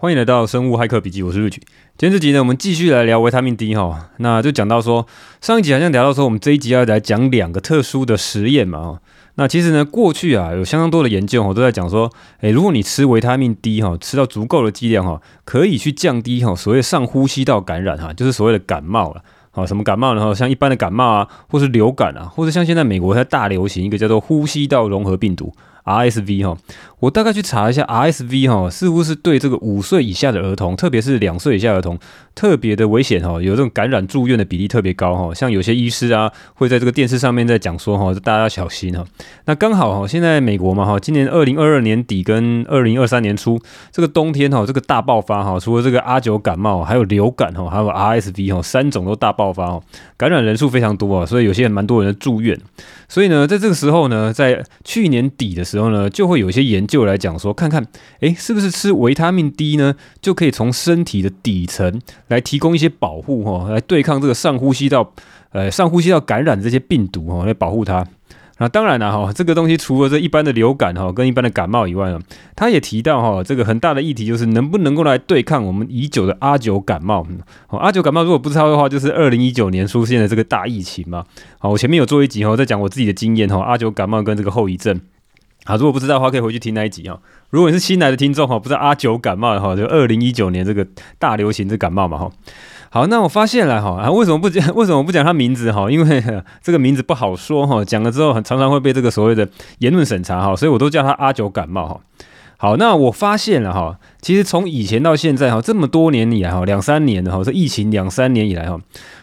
欢迎来到生物骇客笔记，我是 Rich。今天这集呢，我们继续来聊维他命 D 哈。那就讲到说，上一集好像聊到说，我们这一集要来讲两个特殊的实验嘛。那其实呢，过去啊有相当多的研究，我都在讲说，诶，如果你吃维他命 D 哈，吃到足够的剂量哈，可以去降低哈所谓上呼吸道感染哈，就是所谓的感冒了。好，什么感冒呢？像一般的感冒啊，或是流感啊，或者像现在美国在大流行一个叫做呼吸道融合病毒。RSV 哈，我大概去查一下 RSV 哈，似乎是对这个五岁以下的儿童，特别是两岁以下儿童，特别的危险哈，有这种感染住院的比例特别高哈。像有些医师啊，会在这个电视上面在讲说哈，大家要小心哈。那刚好哈，现在美国嘛哈，今年二零二二年底跟二零二三年初这个冬天哈，这个大爆发哈，除了这个阿九感冒，还有流感哈，还有 RSV 哈，三种都大爆发哦，感染人数非常多啊，所以有些人蛮多人住院。所以呢，在这个时候呢，在去年底的时候呢，就会有一些研究来讲说，看看，诶，是不是吃维他命 D 呢，就可以从身体的底层来提供一些保护，哈，来对抗这个上呼吸道，呃，上呼吸道感染这些病毒，哈，来保护它。那当然了哈，这个东西除了这一般的流感哈，跟一般的感冒以外呢，他也提到哈，这个很大的议题就是能不能够来对抗我们已久的阿九感冒。好，阿九感冒如果不知道的话，就是二零一九年出现的这个大疫情嘛。好，我前面有做一集哈，在讲我自己的经验哈，阿九感冒跟这个后遗症。好，如果不知道的话，可以回去听那一集哈。如果你是新来的听众哈，不知道阿九感冒的话，就二零一九年这个大流行这感冒嘛哈。好，那我发现了哈，啊，为什么不讲？为什么不讲他名字哈？因为 这个名字不好说哈，讲了之后常常会被这个所谓的言论审查哈，所以我都叫他阿九感冒哈。好，那我发现了哈，其实从以前到现在哈，这么多年以来哈，两三年的哈，这疫情两三年以来哈，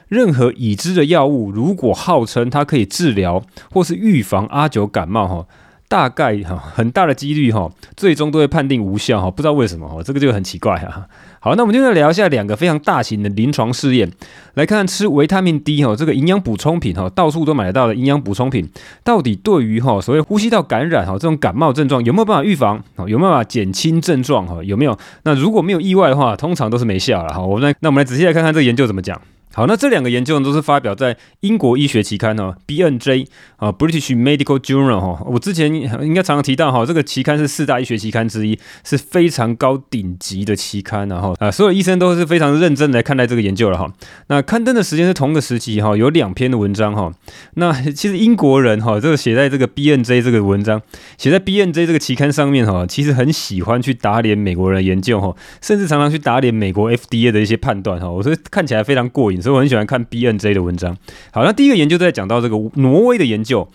任何已知的药物，如果号称它可以治疗或是预防阿九感冒哈。大概哈很大的几率哈，最终都会判定无效哈，不知道为什么哈，这个就很奇怪哈。好，那我们就来聊一下两个非常大型的临床试验，来看看吃维他命 D 哈这个营养补充品哈，到处都买得到的营养补充品，到底对于哈所谓呼吸道感染哈这种感冒症状有没有办法预防？有没有办法减轻症状哈？有没有？那如果没有意外的话，通常都是没效了哈。我们来，那我们来仔细来看看这个研究怎么讲。好，那这两个研究呢，都是发表在英国医学期刊哦，BMJ 啊，British Medical Journal 哈。我之前应该常常提到哈，这个期刊是四大医学期刊之一，是非常高顶级的期刊，然后啊，所有医生都是非常认真来看待这个研究了哈。那刊登的时间是同个时期哈，有两篇的文章哈。那其实英国人哈，这个写在这个 BMJ 这个文章写在 BMJ 这个期刊上面哈，其实很喜欢去打脸美国人研究哈，甚至常常去打脸美国 FDA 的一些判断哈。我说看起来非常过瘾。所以我很喜欢看 B N J 的文章。好，那第一个研究在讲到这个挪威的研究。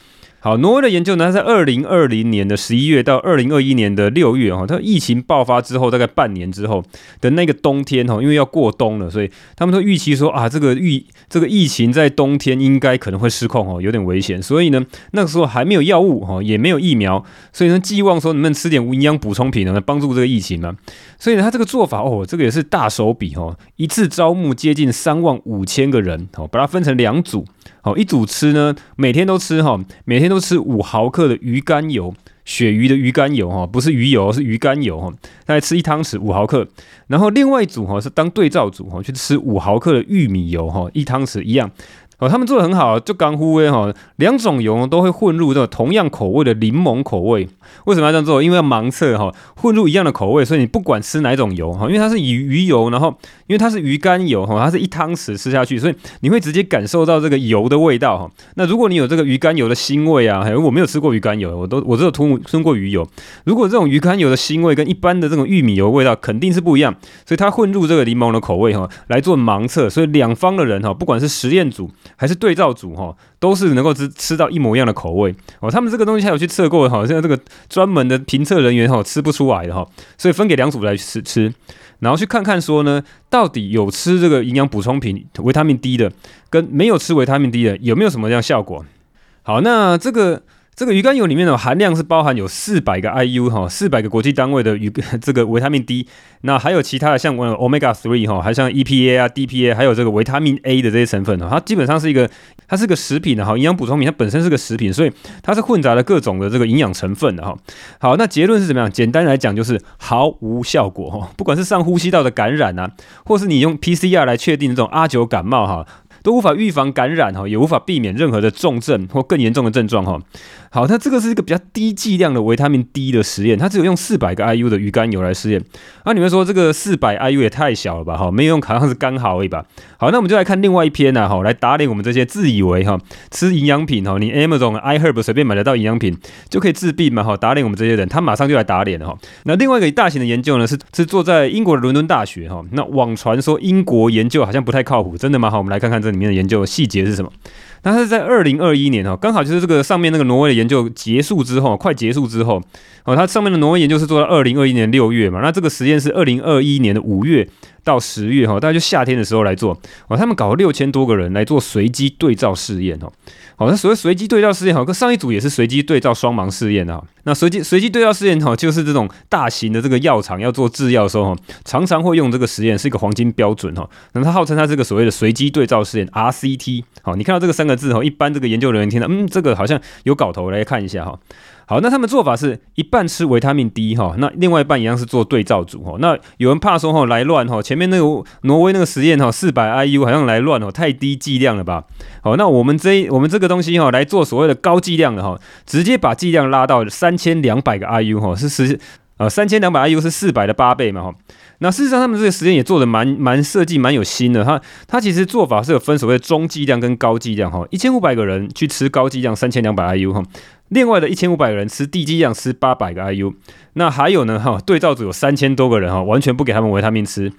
好，挪威的研究呢，在二零二零年的十一月到二零二一年的六月哈，它疫情爆发之后大概半年之后的那个冬天哈，因为要过冬了，所以他们都预期说啊，这个疫这个疫情在冬天应该可能会失控哦，有点危险。所以呢，那个时候还没有药物哈，也没有疫苗，所以呢，寄望说能不能吃点营养补充品呢，来帮助这个疫情呢。所以呢，他这个做法哦，这个也是大手笔哦，一次招募接近三万五千个人哦，把它分成两组。好，一组吃呢，每天都吃哈，每天都吃五毫克的鱼肝油，鳕鱼的鱼肝油哈，不是鱼油，是鱼肝油哈，大概吃一汤匙五毫克。然后另外一组哈是当对照组哈，去吃五毫克的玉米油哈，一汤匙一样。哦，他们做的很好，就刚忽微哈，两种油都会混入这个同样口味的柠檬口味。为什么要这样做？因为要盲测哈，混入一样的口味，所以你不管吃哪种油哈，因为它是鱼鱼油，然后因为它是鱼肝油哈，它是一汤匙吃下去，所以你会直接感受到这个油的味道哈。那如果你有这个鱼肝油的腥味啊，如果我没有吃过鱼肝油，我都我只有吞吞过鱼油。如果这种鱼肝油的腥味跟一般的这种玉米油味道肯定是不一样，所以它混入这个柠檬的口味哈来做盲测，所以两方的人哈，不管是实验组还是对照组哈，都是能够吃吃到一模一样的口味哦。他们这个东西还有去测过哈，现在这个专门的评测人员哈吃不出来的哈，所以分给两组来吃吃，然后去看看说呢，到底有吃这个营养补充品维他命 D 的，跟没有吃维他命 D 的有没有什么样效果？好，那这个。这个鱼肝油里面的含量是包含有四百个 IU 哈，四百个国际单位的鱼 这个维他命 D，那还有其他的像 Omega Three 哈，还像 EPA 啊、DPA，还有这个维他命 A 的这些成分哈，它基本上是一个，它是个食品的哈，营养补充品，它本身是个食品，所以它是混杂了各种的这个营养成分的哈。好，那结论是怎么样？简单来讲就是毫无效果哈，不管是上呼吸道的感染啊，或是你用 PCR 来确定这种阿九感冒哈。都无法预防感染哈，也无法避免任何的重症或更严重的症状哈。好，那这个是一个比较低剂量的维他命 D 的实验，它只有用四百个 IU 的鱼肝油来实验。那、你们说这个四百 IU 也太小了吧？哈，没有用，好像是刚好而已吧。好，那我们就来看另外一篇呐，哈，来打脸我们这些自以为哈吃营养品哈，你 Amazon、iHerb 随便买得到营养品就可以治病嘛？哈，打脸我们这些人，他马上就来打脸了哈。那另外一个大型的研究呢，是是做在英国的伦敦大学哈。那网传说英国研究好像不太靠谱，真的吗？好，我们来看看这里面的研究细节是什么。那它是在二零二一年哦，刚好就是这个上面那个挪威的研究结束之后，快结束之后，哦，它上面的挪威研究是做到二零二一年六月嘛，那这个实验是二零二一年的五月。到十月哈，大概就夏天的时候来做，哦，他们搞了六千多个人来做随机对照试验哦。好，那所谓随机对照试验，哈，跟上一组也是随机对照双盲试验啊。那随机随机对照试验，哈，就是这种大型的这个药厂要做制药的时候，哈，常常会用这个实验，是一个黄金标准，哈。那它号称它这个所谓的随机对照试验 （RCT）。好，你看到这个三个字，哈，一般这个研究人员听到，嗯，这个好像有搞头，来看一下，哈。好，那他们做法是一半吃维他命 D 哈，那另外一半一样是做对照组哈。那有人怕说哈来乱哈，前面那个挪威那个实验哈，四百 IU 好像来乱哦，太低剂量了吧？好，那我们这我们这个东西哈来做所谓的高剂量的哈，直接把剂量拉到三千两百个 IU 哈，是实呃三千两百 IU 是四百的八倍嘛哈。那事实上他们这个实验也做的蛮蛮设计蛮有心的，他他其实做法是有分所谓的中剂量跟高剂量哈，一千五百个人去吃高剂量三千两百 IU 哈。另外的一千五百个人吃低剂量吃八百个 IU，那还有呢哈，对照组有三千多个人哈，完全不给他们维他命吃，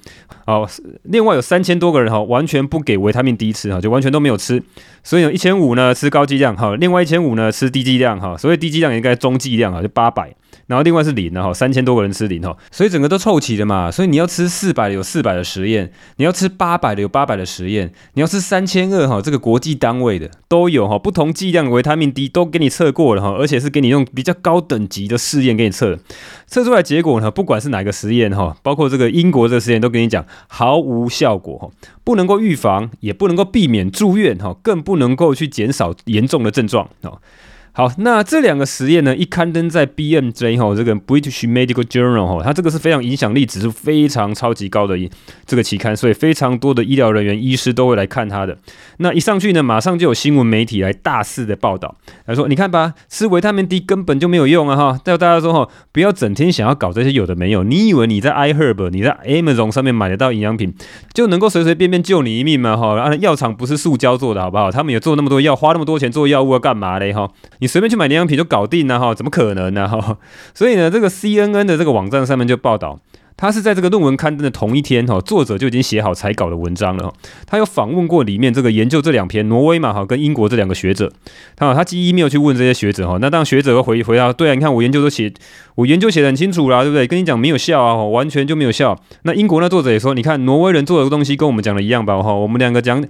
好，另外有三千多个人哈，完全不给维他命 D 吃哈，就完全都没有吃，所以有一千五呢吃高剂量哈，另外一千五呢吃低剂量哈，所以低剂量应该中剂量啊，就八百。然后另外是零的哈，三千多个人吃零哈，所以整个都凑齐了嘛。所以你要吃四百的有四百的实验，你要吃八百的有八百的实验，你要吃三千二哈，这个国际单位的都有哈，不同剂量的维他命 D 都给你测过了哈，而且是给你用比较高等级的试验给你测，测出来结果呢，不管是哪个实验哈，包括这个英国这个实验都跟你讲毫无效果哈，不能够预防，也不能够避免住院哈，更不能够去减少严重的症状哦。好，那这两个实验呢，一刊登在 BMJ 哈，这个 British Medical Journal 哈，它这个是非常影响力指数非常超级高的这个期刊，所以非常多的医疗人员、医师都会来看它的。那一上去呢，马上就有新闻媒体来大肆的报道，来说你看吧，吃维他命 D 根本就没有用啊哈，叫大家说哈，不要整天想要搞这些有的没有，你以为你在 iHerb、你在 Amazon 上面买得到营养品，就能够随随便便救你一命吗？哈，啊，药厂不是塑胶做的好不好？他们有做那么多药，花那么多钱做药物要干嘛嘞？哈。你随便去买营养品就搞定了哈？怎么可能呢哈？所以呢，这个 CNN 的这个网站上面就报道。他是在这个论文刊登的同一天哈，作者就已经写好才稿的文章了哈。他有访问过里面这个研究这两篇挪威嘛哈跟英国这两个学者，他他第一没有去问这些学者哈，那当学者会回回答，对啊，你看我研究都写，我研究写的很清楚啦，对不对？跟你讲没有效啊，完全就没有效。那英国那作者也说，你看挪威人做的东西跟我们讲的一样吧哈，我们两个讲，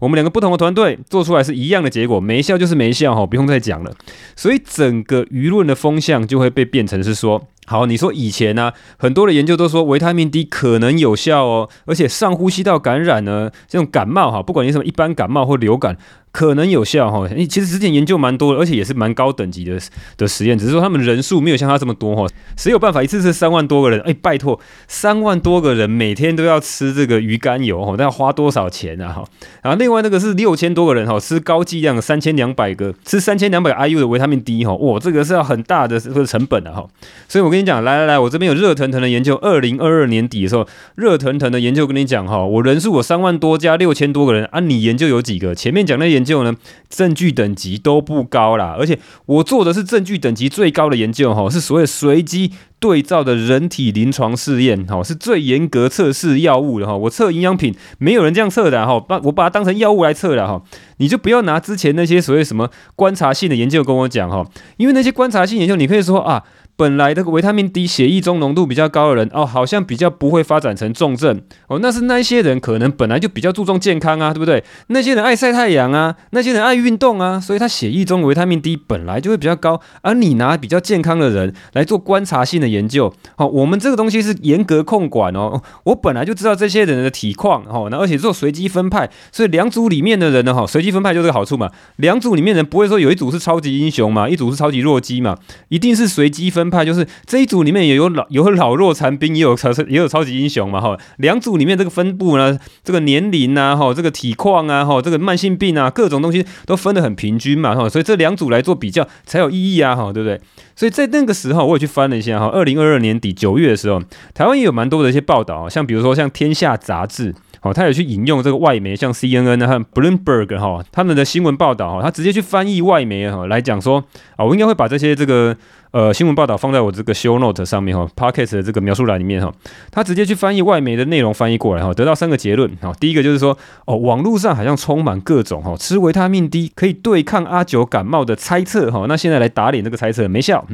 我们两个不同的团队做出来是一样的结果，没效就是没效哈，不用再讲了。所以整个舆论的风向就会被变成是说。好，你说以前呢、啊，很多的研究都说维他命 D 可能有效哦，而且上呼吸道感染呢，这种感冒哈，不管你什么一般感冒或流感。可能有效哈，其实之前研究蛮多的，而且也是蛮高等级的的实验，只是说他们人数没有像他这么多哈。谁有办法一次吃三万多个人？哎，拜托，三万多个人每天都要吃这个鱼肝油哈，那要花多少钱啊哈？然后另外那个是六千多个人哈，吃高剂量三千两百个，吃三千两百 IU 的维他命 D 哈，哇，这个是要很大的这个成本的哈。所以我跟你讲，来来来，我这边有热腾腾的研究，二零二二年底的时候，热腾腾的研究跟你讲哈，我人数我三万多加六千多个人啊，你研究有几个？前面讲那研究呢，证据等级都不高啦，而且我做的是证据等级最高的研究哈，是所谓随机对照的人体临床试验哈，是最严格测试药物的哈。我测营养品，没有人这样测的哈，把我把它当成药物来测的哈。你就不要拿之前那些所谓什么观察性的研究跟我讲哈，因为那些观察性研究，你可以说啊。本来这个维他命 D 血液中浓度比较高的人哦，好像比较不会发展成重症哦。那是那一些人可能本来就比较注重健康啊，对不对？那些人爱晒太阳啊，那些人爱运动啊，所以他血液中维他命 D 本来就会比较高。而你拿比较健康的人来做观察性的研究，好，我们这个东西是严格控管哦。我本来就知道这些人的体况哦，那而且做随机分派，所以两组里面的人呢，哈，随机分派就是个好处嘛。两组里面人不会说有一组是超级英雄嘛，一组是超级弱鸡嘛，一定是随机分。派，就是这一组里面也有老有老弱残兵，也有超也有超级英雄嘛哈。两组里面这个分布呢，这个年龄啊哈，这个体况啊哈，这个慢性病啊，各种东西都分得很平均嘛哈。所以这两组来做比较才有意义啊哈，对不对？所以在那个时候，我也去翻了一下哈，二零二二年底九月的时候，台湾也有蛮多的一些报道，像比如说像《天下》杂志。好，他有去引用这个外媒，像 CNN 和 Bloomberg 哈，他们的新闻报道哈，他直接去翻译外媒哈来讲说啊，我应该会把这些这个呃新闻报道放在我这个 show note 上面哈，Pocket 的这个描述栏里面哈，他直接去翻译外媒的内容翻译过来哈，得到三个结论哈，第一个就是说哦，网络上好像充满各种哈吃维他命 D 可以对抗阿九感冒的猜测哈，那现在来打脸这个猜测没效，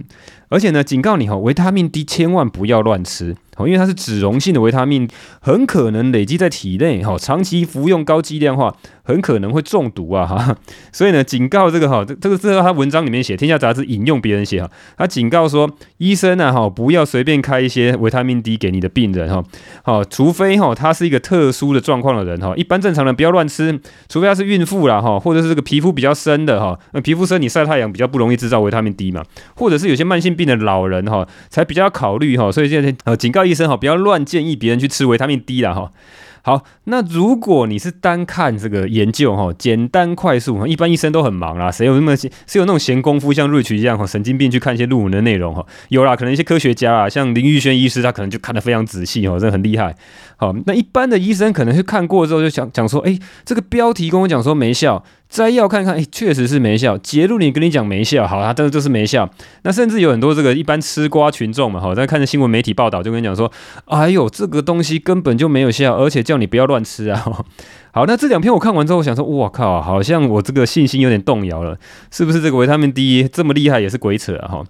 而且呢警告你哈，维他命 D 千万不要乱吃。因为它是脂溶性的维他命，很可能累积在体内，哈，长期服用高剂量化，很可能会中毒啊，哈。所以呢，警告这个哈，这个这个他文章里面写，《天下杂志》引用别人写哈，他警告说，医生啊，哈，不要随便开一些维他命 D 给你的病人，哈，好，除非哈，他是一个特殊的状况的人，哈，一般正常人不要乱吃，除非他是孕妇啦，哈，或者是这个皮肤比较深的，哈，那皮肤深你晒太阳比较不容易制造维他命 D 嘛，或者是有些慢性病的老人，哈，才比较考虑，哈，所以现在呃，警告。医生哈，不要乱建议别人去吃维他命 D 啦哈。好，那如果你是单看这个研究哈，简单快速哈，一般医生都很忙啦，谁有那么谁有那种闲工夫像瑞奇一样哈，神经病去看一些论文的内容哈？有啦，可能一些科学家啊，像林玉轩医师，他可能就看得非常仔细哈，这很厉害。好，那一般的医生可能是看过之后就想讲说，哎，这个标题跟我讲说没效。摘要看看，确实是没效。结论你跟你讲没效，好，啊，但是就是没效。那甚至有很多这个一般吃瓜群众嘛，好，在看着新闻媒体报道，就跟你讲说，哎呦，这个东西根本就没有效，而且叫你不要乱吃啊。好，那这两篇我看完之后，我想说，我靠，好像我这个信心有点动摇了，是不是这个维他命 D 这么厉害也是鬼扯啊？哈。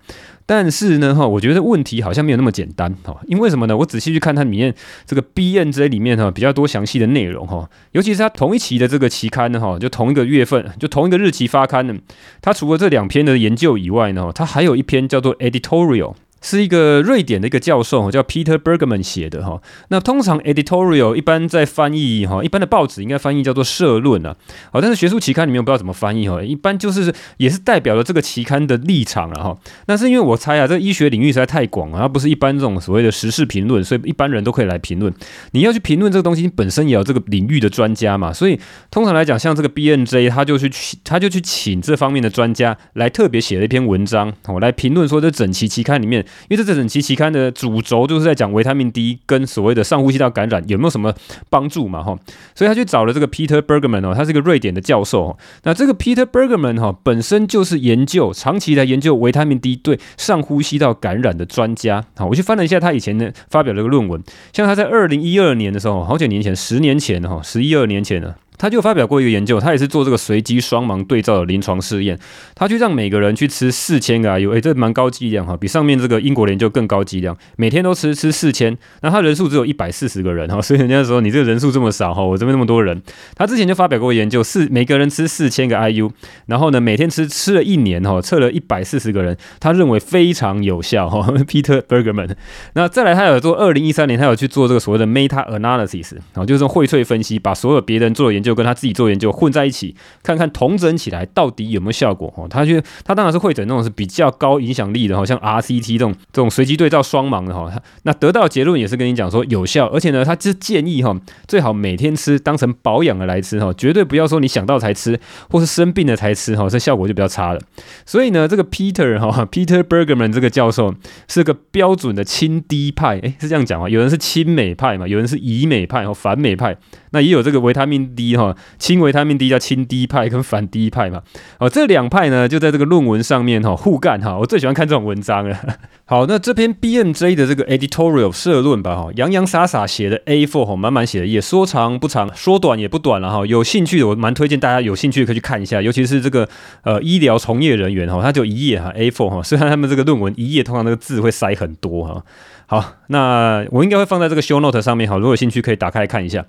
但是呢，哈，我觉得问题好像没有那么简单，哈，因为什么呢？我仔细去看它里面这个 B N J 里面哈比较多详细的内容，哈，尤其是它同一期的这个期刊呢，哈，就同一个月份，就同一个日期发刊的，它除了这两篇的研究以外呢，它还有一篇叫做 editorial。是一个瑞典的一个教授，叫 Peter Bergman 写的哈。那通常 editorial 一般在翻译哈，一般的报纸应该翻译叫做社论啊。好，但是学术期刊里面我不知道怎么翻译哈。一般就是也是代表了这个期刊的立场了哈。那是因为我猜啊，这医学领域实在太广了，它不是一般这种所谓的时事评论，所以一般人都可以来评论。你要去评论这个东西，你本身也有这个领域的专家嘛。所以通常来讲，像这个 B N J，他就去他就去请这方面的专家来特别写了一篇文章，我来评论说这整期期刊里面。因为这整期期刊的主轴就是在讲维他命 D 跟所谓的上呼吸道感染有没有什么帮助嘛哈，所以他去找了这个 Peter Bergman 哦，他是一个瑞典的教授。那这个 Peter Bergman 哈本身就是研究长期来研究维他命 D 对上呼吸道感染的专家。好，我去翻了一下他以前的发表了一个论文，像他在二零一二年的时候，好几年前，十年前哈，十一二年前了。他就发表过一个研究，他也是做这个随机双盲对照的临床试验。他去让每个人去吃四千个 IU，哎，这蛮高剂量哈，比上面这个英国研究更高剂量，每天都吃吃四千。那他人数只有一百四十个人哈，所以人家说你这个人数这么少哈，我这边那么多人。他之前就发表过研究，四每个人吃四千个 IU，然后呢每天吃吃了一年哈，测了一百四十个人，他认为非常有效哈。Peter Bergman，那再来他有做二零一三年他有去做这个所谓的 meta analysis，然后就是说荟萃分析，把所有别人做的研就跟他自己做研究混在一起，看看统整起来到底有没有效果哦。他觉得他当然是会诊那种是比较高影响力的，好像 RCT 这种这种随机对照双盲的哈。那得到结论也是跟你讲说有效，而且呢，他就建议哈，最好每天吃，当成保养的来吃哈，绝对不要说你想到才吃，或是生病了才吃哈，这效果就比较差了。所以呢，这个 Peter 哈 Peter Bergman 这个教授是个标准的亲低派，诶，是这样讲吗？有人是亲美派嘛，有人是疑美派和反美派，那也有这个维他命 D 哈。亲维他命 D 叫亲 D 派跟反 D 派嘛，哦，这两派呢就在这个论文上面哈互干哈，我最喜欢看这种文章了。好，那这篇 BMJ 的这个 editorial 社论吧哈，洋洋洒洒写的 A4 哈，满满写的页，说长不长，说短也不短了哈。有兴趣的我蛮推荐大家有兴趣可以去看一下，尤其是这个呃医疗从业人员哈，他就一页哈 A4 哈，虽然他们这个论文一页通常那个字会塞很多哈。好，那我应该会放在这个 show note 上面哈，如果有兴趣可以打开来看一下。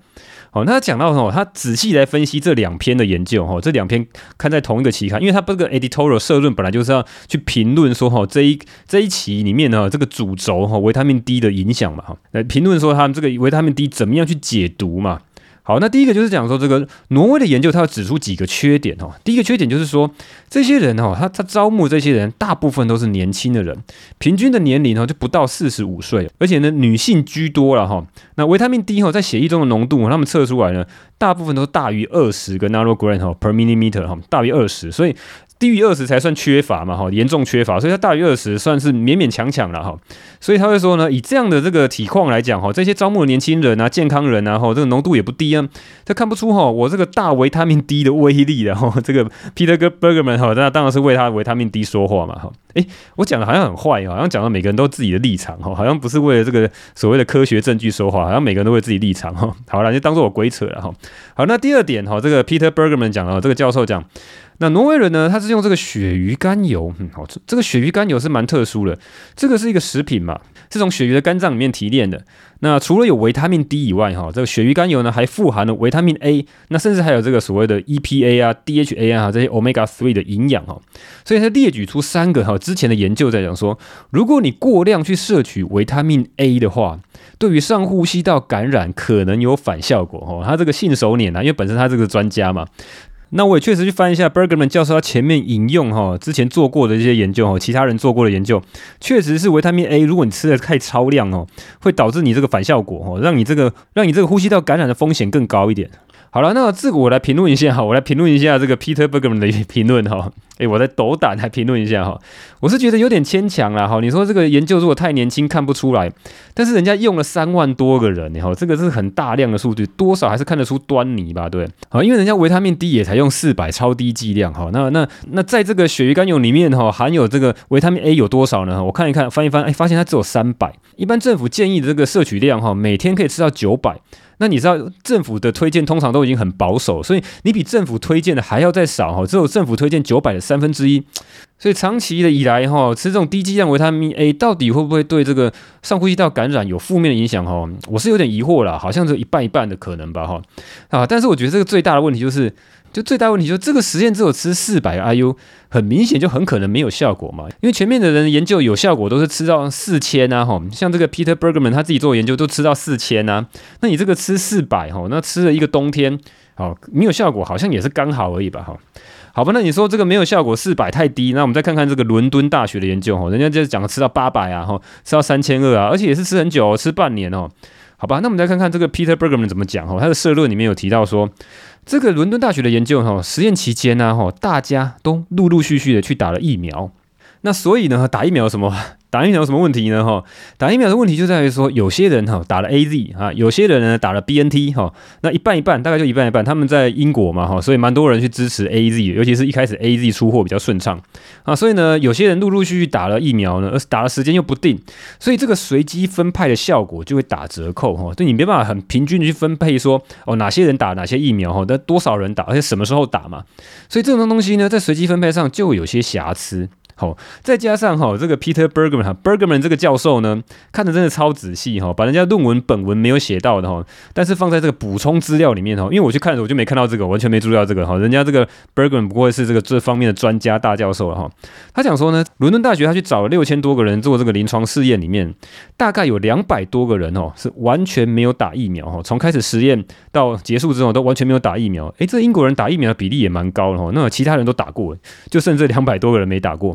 好，那他讲到哦，他仔细来分析这两篇的研究哈，这两篇看在同一个期刊，因为他这个 editorial 社论本来就是要去评论说哈，这一这一期里面呢，这个主轴哈维他命 D 的影响嘛哈，来评论说他们这个维他命 D 怎么样去解读嘛。好，那第一个就是讲说这个挪威的研究，它要指出几个缺点哦。第一个缺点就是说，这些人哦，他他招募这些人，大部分都是年轻的人，平均的年龄哦就不到四十五岁，而且呢女性居多了哈。那维他命 D 哈在血液中的浓度，他们测出来呢，大部分都大于二十个 nanogram 哈 per millimeter 哈，大于二十，所以。低于二十才算缺乏嘛，哈，严重缺乏，所以它大于二十算是勉勉强强了，哈，所以他会说呢，以这样的这个体况来讲，哈，这些招募的年轻人啊、健康人啊，哈，这个浓度也不低啊，他看不出哈，我这个大维他命 D 的威力的，哈，这个 Peter Bergman 哈，那当然是为他维他命 D 说话嘛，哈，诶，我讲的好像很坏，好像讲到每个人都自己的立场，哈，好像不是为了这个所谓的科学证据说话，好像每个人都为自己立场，哈，好了，就当做我鬼扯了，哈，好，那第二点，哈，这个 Peter Bergman 讲了，这个教授讲。那挪威人呢？他是用这个鳕鱼肝油，嗯，好，这个鳕鱼肝油是蛮特殊的，这个是一个食品嘛，是从鳕鱼的肝脏里面提炼的。那除了有维他命 D 以外，哈，这个鳕鱼肝油呢还富含了维他命 A，那甚至还有这个所谓的 EPA 啊、DHA 啊这些 Omega three 的营养哈。所以他列举出三个哈之前的研究在讲说，如果你过量去摄取维他命 A 的话，对于上呼吸道感染可能有反效果哦。他这个信手拈来，因为本身他这个专家嘛。那我也确实去翻一下 Bergerman 教授他前面引用哈之前做过的一些研究哈，其他人做过的研究，确实是维他命 A，如果你吃的太超量哦，会导致你这个反效果哦，让你这个让你这个呼吸道感染的风险更高一点。好了，那自古我来评论一下哈，我来评论一下这个 Peter Bergman 的评论哈。诶，我在斗胆来评论一下哈，我是觉得有点牵强了哈。你说这个研究如果太年轻看不出来，但是人家用了三万多个人，哈，这个是很大量的数据，多少还是看得出端倪吧？对，好，因为人家维他命 D 也才用四百超低剂量哈。那那那在这个鳕鱼肝油里面哈，含有这个维他命 A 有多少呢？我看一看，翻一翻，哎，发现它只有三百。一般政府建议的这个摄取量哈，每天可以吃到九百。那你知道政府的推荐通常都已经很保守，所以你比政府推荐的还要再少哈，只有政府推荐九百的三分之一。所以长期的以来哈，吃这种低剂量维他命 A 到底会不会对这个上呼吸道感染有负面的影响哈？我是有点疑惑啦，好像是一半一半的可能吧哈啊！但是我觉得这个最大的问题就是。就最大问题就是这个实验只有吃四百 IU，很明显就很可能没有效果嘛。因为前面的人研究有效果都是吃到四千啊，哈，像这个 Peter Bergman 他自己做研究都吃到四千啊。那你这个吃四百哈，那吃了一个冬天，好没有效果，好像也是刚好而已吧，哈。好吧，那你说这个没有效果，四百太低，那我们再看看这个伦敦大学的研究哈，人家就是讲吃到八百啊，哈，吃到三千二啊，而且也是吃很久，吃半年哦。好吧，那我们再看看这个 Peter Bergman 怎么讲哈，他的社论里面有提到说。这个伦敦大学的研究哈，实验期间呢哈，大家都陆陆续续的去打了疫苗，那所以呢，打疫苗有什么？打疫苗有什么问题呢？哈，打疫苗的问题就在于说，有些人哈打了 AZ 啊，有些人呢打了 BNT 哈，那一半一半，大概就一半一半。他们在英国嘛哈，所以蛮多人去支持 AZ，尤其是一开始 AZ 出货比较顺畅啊，所以呢，有些人陆陆续续打了疫苗呢，而打的时间又不定，所以这个随机分派的效果就会打折扣哈，对你没办法很平均的去分配说哦哪些人打哪些疫苗哈，那多少人打，而且什么时候打嘛，所以这种东西呢，在随机分配上就有些瑕疵。好，再加上哈，这个 Peter Bergman 哈 Bergman 这个教授呢，看的真的超仔细哈，把人家论文本文没有写到的哈，但是放在这个补充资料里面哈，因为我去看的时候我就没看到这个，完全没注意到这个哈，人家这个 Bergman 不过是这个这方面的专家大教授了哈，他讲说呢，伦敦大学他去找了六千多个人做这个临床试验里面，大概有两百多个人哦是完全没有打疫苗哈，从开始实验到结束之后都完全没有打疫苗，诶，这英国人打疫苗的比例也蛮高的哈，那其他人都打过，就剩这两百多个人没打过。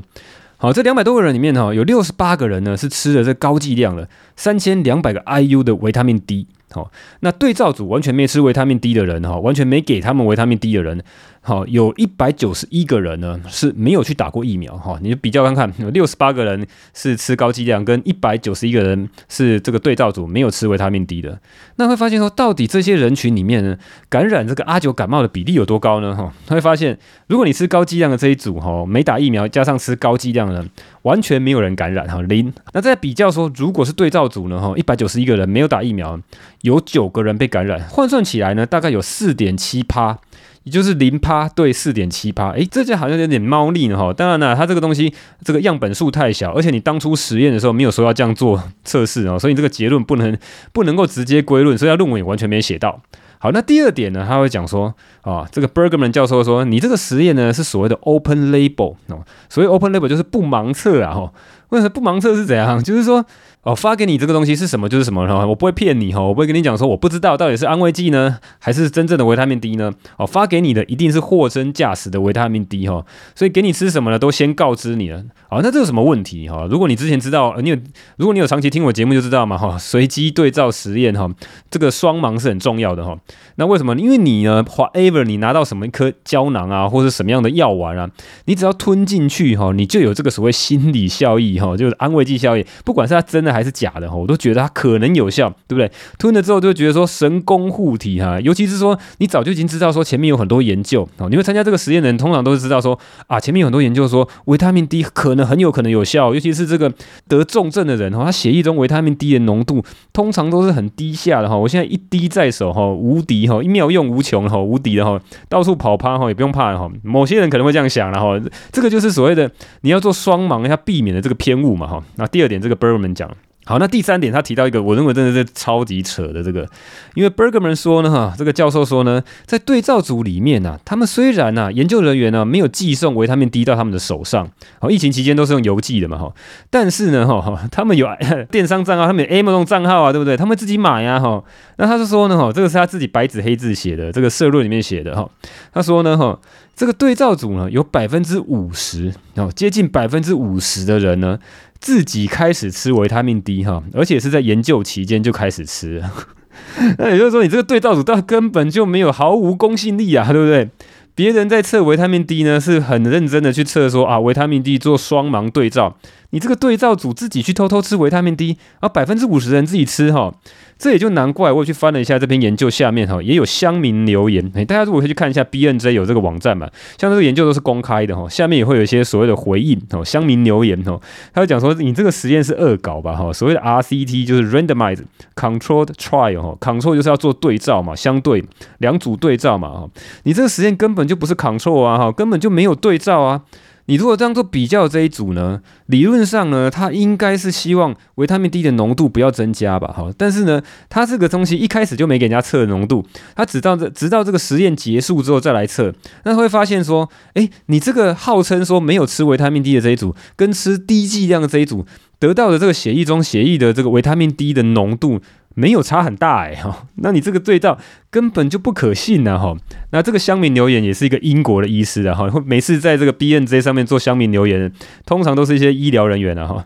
好，这两百多个人里面哈，有六十八个人呢是吃了这高剂量的三千两百个 IU 的维他命 D。好，那对照组完全没吃维他命 D 的人哈，完全没给他们维他命 D 的人，好，有一百九十一个人呢是没有去打过疫苗哈，你就比较看看，有六十八个人是吃高剂量，跟一百九十一个人是这个对照组没有吃维他命 D 的，那会发现说，到底这些人群里面呢，感染这个阿九感冒的比例有多高呢？哈，他会发现，如果你吃高剂量的这一组哈，没打疫苗加上吃高剂量的，完全没有人感染哈，零。那再比较说，如果是对照组呢哈，一百九十一个人没有打疫苗。有九个人被感染，换算起来呢，大概有四点七趴，也就是零趴对四点七趴，诶，这就好像有点猫腻呢哈。当然了，它这个东西这个样本数太小，而且你当初实验的时候没有说要这样做测试哦，所以这个结论不能不能够直接归论，所以他论文也完全没写到。好，那第二点呢，他会讲说啊，这个 Bergman 教授说，你这个实验呢是所谓的 open label 哦，所谓 open label 就是不盲测啊哈。为什么不盲测是怎样？就是说。哦，发给你这个东西是什么就是什么哈，我不会骗你哈，我不会跟你讲说我不知道到底是安慰剂呢，还是真正的维他命 D 呢？哦，发给你的一定是货真价实的维他命 D 哈，所以给你吃什么呢，都先告知你了。好，那这有什么问题哈？如果你之前知道，你有如果你有长期听我节目就知道嘛哈，随机对照实验哈，这个双盲是很重要的哈。那为什么？因为你呢，whatever 你拿到什么一颗胶囊啊，或者什么样的药丸啊，你只要吞进去哈，你就有这个所谓心理效益哈，就是安慰剂效益，不管是它真的还是假的哈，我都觉得它可能有效，对不对？吞了之后就觉得说神功护体哈，尤其是说你早就已经知道说前面有很多研究哦，你会参加这个实验的人通常都是知道说啊，前面有很多研究说维他命 D 可能很有可能有效，尤其是这个得重症的人哈，他血液中维他命 D 的浓度通常都是很低下的哈，我现在一滴在手哈，无敌哈，一秒用无穷哈，无敌的哈，到处跑趴哈也不用怕哈，某些人可能会这样想了哈，这个就是所谓的你要做双盲要避免的这个偏误嘛哈。那第二点，这个 Berman 讲。好，那第三点，他提到一个，我认为真的是超级扯的这个，因为 Bergman 说呢，哈，这个教授说呢，在对照组里面呢、啊，他们虽然呢、啊，研究人员呢没有寄送维他命 D 到他们的手上，好，疫情期间都是用邮寄的嘛，哈，但是呢，哈，他们有电商账号，他们有 Amazon 账号啊，对不对？他们自己买呀，哈，那他是说呢，哈，这个是他自己白纸黑字写的，这个社论里面写的，哈，他说呢，哈，这个对照组呢，有百分之五十，哦，接近百分之五十的人呢。自己开始吃维他命 D 哈，而且是在研究期间就开始吃，那也就是说，你这个对照组到根本就没有毫无公信力啊，对不对？别人在测维他命 D 呢，是很认真的去测说啊，维他命 D 做双盲对照，你这个对照组自己去偷偷吃维他命 D，啊，百分之五十的人自己吃哈。这也就难怪，我也去翻了一下这篇研究，下面哈也有乡民留言。诶，大家如果可以去看一下 BNJ 有这个网站嘛，像这个研究都是公开的哈，下面也会有一些所谓的回应哦，乡民留言哦，他会讲说你这个实验是恶搞吧哈，所谓的 RCT 就是 Randomized Controlled Trial 哈，Control 就是要做对照嘛，相对两组对照嘛哈，你这个实验根本就不是 Control 啊哈，根本就没有对照啊。你如果这样做比较这一组呢，理论上呢，它应该是希望维他命 D 的浓度不要增加吧，哈，但是呢，它这个东西一开始就没给人家测浓度，它直到这直到这个实验结束之后再来测，那会发现说，诶，你这个号称说没有吃维他命 D 的这一组，跟吃低剂量的这一组得到的这个血液中血液的这个维他命 D 的浓度。没有差很大哎哈，那你这个对照根本就不可信呐哈。那这个乡民留言也是一个英国的医师啊哈，每次在这个 BNJ 上面做乡民留言，通常都是一些医疗人员啊哈。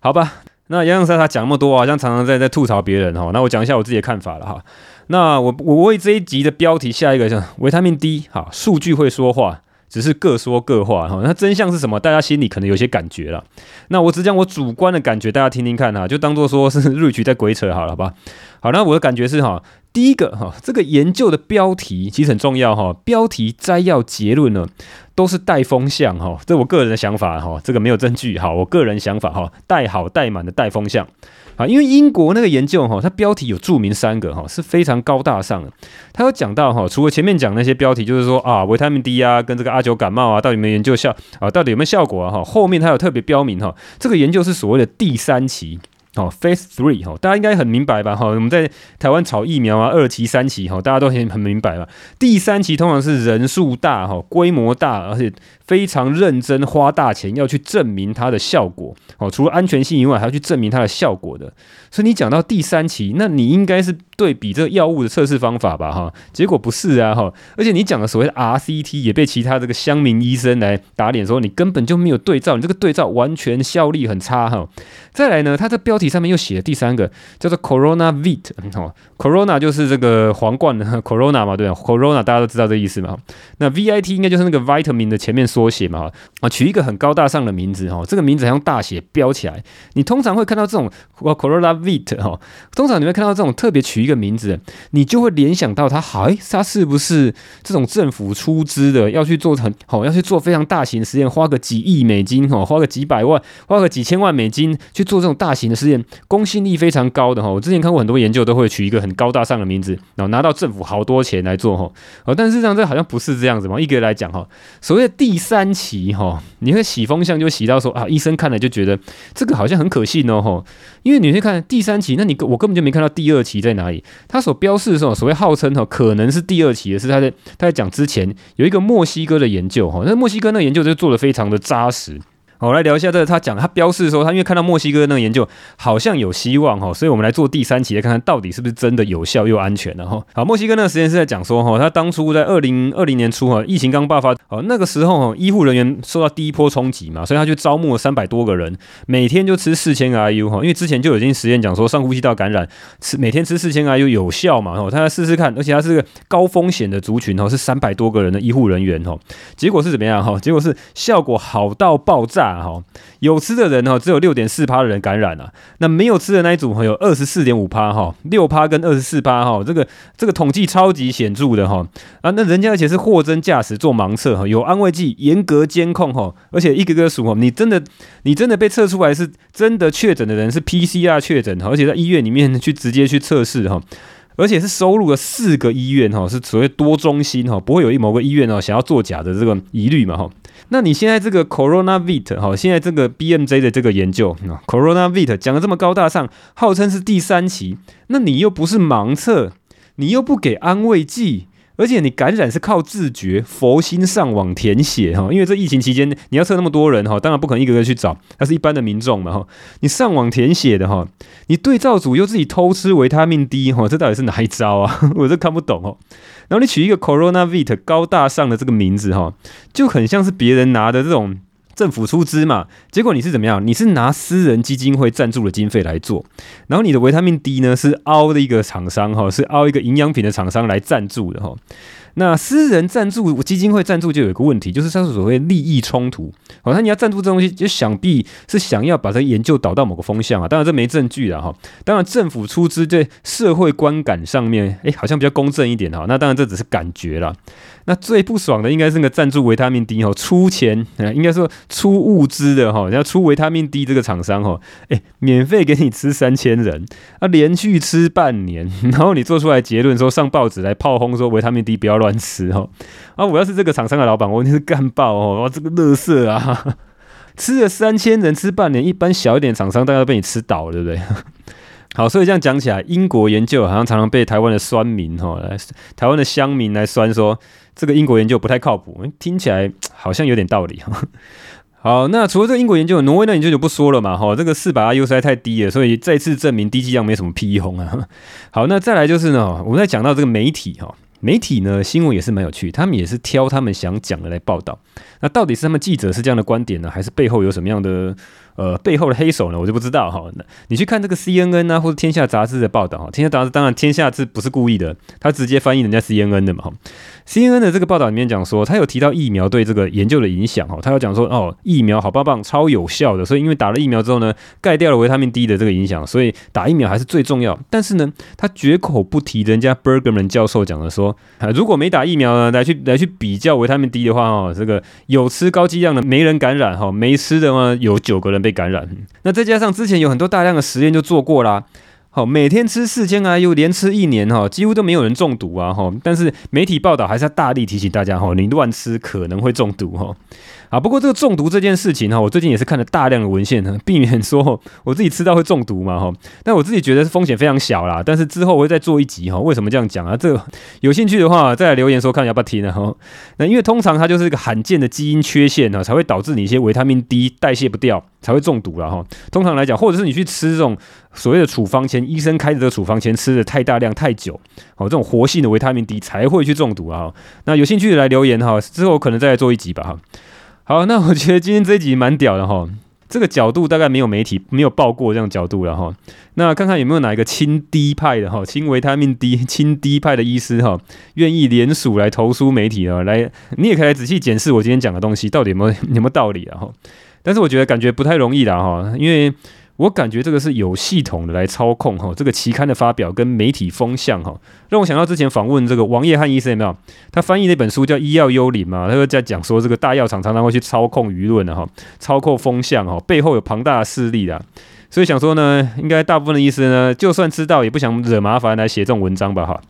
好吧，那杨洋赛他讲那么多啊，好像常常在在吐槽别人哈。那我讲一下我自己的看法了哈。那我我为这一集的标题下一个叫维他命 D 哈，数据会说话。只是各说各话哈，那真相是什么？大家心里可能有些感觉了。那我只讲我主观的感觉，大家听听看啊，就当做说是 瑞局在鬼扯好了，好吧？好，那我的感觉是哈，第一个哈，这个研究的标题其实很重要哈，标题摘要结论呢都是带风向哈，这我个人的想法哈，这个没有证据哈，我个人想法哈，带好带满的带风向。啊，因为英国那个研究哈，它标题有注明三个哈，是非常高大上的。它有讲到哈，除了前面讲那些标题，就是说啊，维他命 D 啊，跟这个阿九感冒啊，到底有没有研究效啊，到底有没有效果啊？哈，后面它有特别标明哈，这个研究是所谓的第三期。哦，Phase Three 哈，大家应该很明白吧？哈，我们在台湾炒疫苗啊，二期、三期哈，大家都很很明白吧？第三期通常是人数大哈，规模大，而且非常认真，花大钱要去证明它的效果。哦，除了安全性以外，还要去证明它的效果的。所以你讲到第三期，那你应该是对比这个药物的测试方法吧？哈，结果不是啊！哈，而且你讲的所谓的 RCT 也被其他这个乡民医生来打脸，说你根本就没有对照，你这个对照完全效力很差哈。再来呢，它这标题上面又写了第三个叫做 Corona Vit，哦，Corona 就是这个皇冠的 Corona 嘛，对吧？Corona 大家都知道这意思嘛。那 VIT 应该就是那个 Vitamin 的前面缩写嘛，啊，取一个很高大上的名字哈，这个名字还用大写标起来。你通常会看到这种 Corolla Vit 哈，通常你会看到这种特别取一个名字，你就会联想到它，哎，它是不是这种政府出资的，要去做很好，要去做非常大型的实验，花个几亿美金哈，花个几百万，花个几千万美金去。做这种大型的实验，公信力非常高的哈。我之前看过很多研究，都会取一个很高大上的名字，然后拿到政府好多钱来做哈。哦，但是实际上这好像不是这样子嘛。一个来讲哈，所谓的第三期哈，你会洗风向就洗到说啊，医生看了就觉得这个好像很可信哦哈。因为你会看第三期，那你我根本就没看到第二期在哪里。他所标示的时候，所谓号称哈可能是第二期的是他在他在讲之前有一个墨西哥的研究哈，那墨西哥那个研究就做的非常的扎实。好，来聊一下这个。他讲他标示说，他因为看到墨西哥那个研究好像有希望哈，所以我们来做第三期来看看到底是不是真的有效又安全的哈。好，墨西哥那个实验室在讲说哈，他当初在二零二零年初哈，疫情刚爆发，哦那个时候哈，医护人员受到第一波冲击嘛，所以他就招募了三百多个人，每天就吃四千个 IU 哈，因为之前就已经实验讲说上呼吸道感染吃每天吃四千个 IU 有效嘛，哈，他来试试看，而且他是个高风险的族群哈，是三百多个人的医护人员哈，结果是怎么样哈？结果是效果好到爆炸哈。有吃的人哈，只有六点四趴的人感染了，那没有吃的那一组，有二十四点五趴哈，六趴跟二十四趴哈，这个这个统计超级显著的哈啊，那人家而且是货真价实做盲测哈，有安慰剂，严格监控哈，而且一个个数哈，你真的你真的被测出来是真的确诊的人是 PCR 确诊，而且在医院里面去直接去测试哈，而且是收录了四个医院哈，是所谓多中心哈，不会有一某个医院哦想要作假的这个疑虑嘛哈。那你现在这个 Coronavit 哈，现在这个 BMJ 的这个研究，Coronavit 讲的这么高大上，号称是第三期，那你又不是盲测，你又不给安慰剂。而且你感染是靠自觉，佛心上网填写哈，因为这疫情期间你要测那么多人哈，当然不可能一个个去找，那是一般的民众嘛哈。你上网填写的哈，你对照组又自己偷吃维他命 D 哈，这到底是哪一招啊？我这看不懂哦。然后你取一个 Coronavit 高大上的这个名字哈，就很像是别人拿的这种。政府出资嘛，结果你是怎么样？你是拿私人基金会赞助的经费来做，然后你的维他命 D 呢是凹的一个厂商哈，是凹一个营养品的厂商来赞助的哈。那私人赞助基金会赞助就有一个问题，就是它是所谓利益冲突。好，那你要赞助这东西，就想必是想要把这研究导到某个风向啊。当然这没证据了哈。当然政府出资在社会观感上面，哎，好像比较公正一点哈。那当然这只是感觉啦。那最不爽的应该是那个赞助维他命 D 哈，出钱，应该说出物资的哈，要出维他命 D 这个厂商哈，哎，免费给你吃三千人啊，连续吃半年，然后你做出来结论说上报纸来炮轰说维他命 D 不要乱。吃哈啊！我要是这个厂商的老板，我一定是干爆哦！哇，这个乐色啊，吃了三千人吃半年，一般小一点厂商大概都被你吃倒了，对不对？好，所以这样讲起来，英国研究好像常常被台湾的酸民哈来，台湾的乡民来酸说这个英国研究不太靠谱，听起来好像有点道理哈。好，那除了这个英国研究，挪威那研究就不说了嘛哈，这个四百 IU 实在太低了，所以再次证明低剂量没什么屁用啊。好，那再来就是呢，我们在讲到这个媒体哈。媒体呢，新闻也是蛮有趣，他们也是挑他们想讲的来报道。那到底是他们记者是这样的观点呢，还是背后有什么样的？呃，背后的黑手呢，我就不知道哈。那你去看这个 CNN 啊，或者天下杂志的报道哈。天下杂志当然天下字不是故意的，他直接翻译人家 CNN 的嘛。哈 CNN 的这个报道里面讲说，他有提到疫苗对这个研究的影响哈。他有讲说哦，疫苗好棒棒，超有效的。所以因为打了疫苗之后呢，盖掉了维他命 D 的这个影响，所以打疫苗还是最重要。但是呢，他绝口不提人家 Bergman 教授讲的说，如果没打疫苗呢，来去来去比较维他命 D 的话哦，这个有吃高剂量的没人感染哈，没吃的话有九个人被感染，那再加上之前有很多大量的实验就做过啦，好，每天吃四千 IU，连吃一年哈，几乎都没有人中毒啊哈，但是媒体报道还是要大力提醒大家哈，你乱吃可能会中毒哈。啊，不过这个中毒这件事情哈，我最近也是看了大量的文献呢，避免说我自己吃到会中毒嘛哈。但我自己觉得风险非常小啦。但是之后我会再做一集哈，为什么这样讲啊？这有兴趣的话再来留言说看要不要听呢哈。那因为通常它就是一个罕见的基因缺陷呢，才会导致你一些维他命 D 代谢不掉，才会中毒了哈。通常来讲，或者是你去吃这种所谓的处方前，医生开的这个处方前吃的太大量太久，哦，这种活性的维他命 D 才会去中毒啊。那有兴趣的来留言哈，之后可能再来做一集吧哈。好，那我觉得今天这一集蛮屌的哈，这个角度大概没有媒体没有报过这样角度了哈。那看看有没有哪一个亲 D 派的哈，亲维他命 D 亲 D 派的医师哈，愿意联署来投诉媒体啊，来你也可以来仔细检视我今天讲的东西到底有没有有没有道理啊哈。但是我觉得感觉不太容易的哈，因为。我感觉这个是有系统的来操控哈，这个期刊的发表跟媒体风向哈，让我想到之前访问这个王业汉医生有没有？他翻译那本书叫《医药幽灵》嘛，他就在讲说这个大药厂常常会去操控舆论的哈，操控风向哈，背后有庞大的势力的，所以想说呢，应该大部分的医生呢，就算知道也不想惹麻烦来写这种文章吧哈。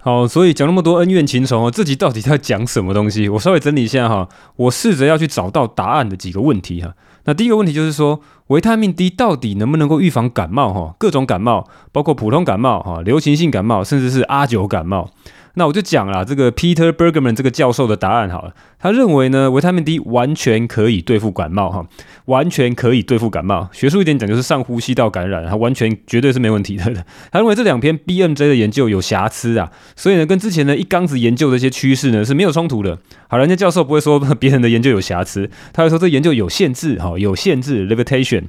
好，所以讲那么多恩怨情仇哦，自己到底在讲什么东西？我稍微整理一下哈，我试着要去找到答案的几个问题哈。那第一个问题就是说，维他命 D 到底能不能够预防感冒？哈，各种感冒，包括普通感冒、哈流行性感冒，甚至是阿九感冒。那我就讲了这个 Peter Bergman 这个教授的答案好了。他认为呢，维他命 D 完全可以对付感冒哈，完全可以对付感冒。学术一点讲，就是上呼吸道感染，它完全绝对是没问题的。他认为这两篇 BMJ 的研究有瑕疵啊，所以呢，跟之前的一缸子研究的一些趋势呢是没有冲突的。好，人家教授不会说 别人的研究有瑕疵，他会说这研究有限制哈，有限制 limitation。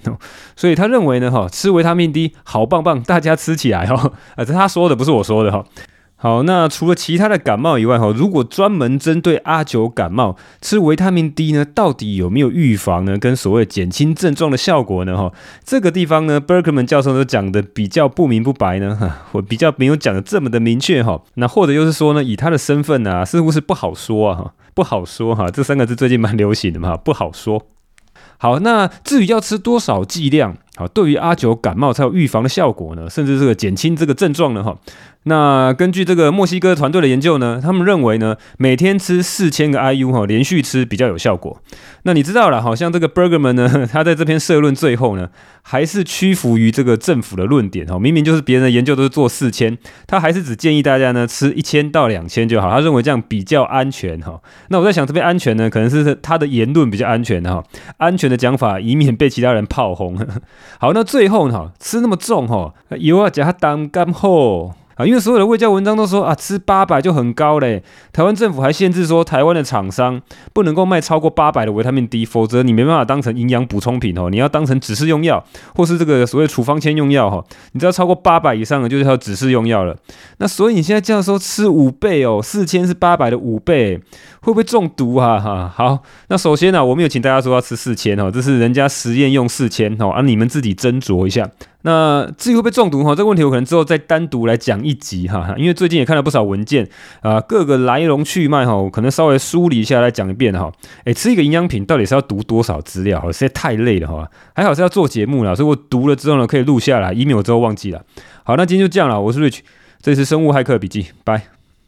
所以他认为呢，哈，吃维他命 D 好棒棒，大家吃起来哈，啊，这他说的，不是我说的哈。好，那除了其他的感冒以外，哈，如果专门针对阿九感冒吃维他命 D 呢，到底有没有预防呢？跟所谓减轻症状的效果呢？哈，这个地方呢，Berkman 教授都讲的比较不明不白呢，哈，我比较没有讲的这么的明确哈。那或者又是说呢，以他的身份啊，似乎是不好说啊，哈，不好说哈，这三个字最近蛮流行的嘛，不好说。好，那至于要吃多少剂量，好，对于阿九感冒才有预防的效果呢？甚至这个减轻这个症状呢？哈。那根据这个墨西哥团队的研究呢，他们认为呢，每天吃四千个 IU 哈，连续吃比较有效果。那你知道了，好像这个 Bergman 呢，他在这篇社论最后呢，还是屈服于这个政府的论点哈，明明就是别人的研究都是做四千，他还是只建议大家呢吃一千到两千就好，他认为这样比较安全哈。那我在想，这边安全呢，可能是他的言论比较安全哈，安全的讲法，以免被其他人炮轰。好，那最后呢，吃那么重哈，油啊加当干后。啊，因为所有的卫教文章都说啊，吃八百就很高嘞。台湾政府还限制说，台湾的厂商不能够卖超过八百的维他命 D，否则你没办法当成营养补充品哦。你要当成指示用药，或是这个所谓处方签用药哈。你只要超过八百以上的，就是要指示用药了。那所以你现在这样说，吃五倍哦，四千是八百的五倍，会不会中毒啊？哈，好，那首先呢、我没有请大家说要吃四千哦，这是人家实验用四千哦，啊，你们自己斟酌一下。那至于会不会中毒哈，这个问题我可能之后再单独来讲一集哈，因为最近也看了不少文件啊，各个来龙去脉哈，我可能稍微梳理一下来讲一遍哈。诶，吃一个营养品到底是要读多少资料？实在太累了哈，还好是要做节目了，所以我读了之后呢，可以录下来，以免我之后忘记了。好，那今天就这样了，我是 Rich，这是生物骇客笔记，拜。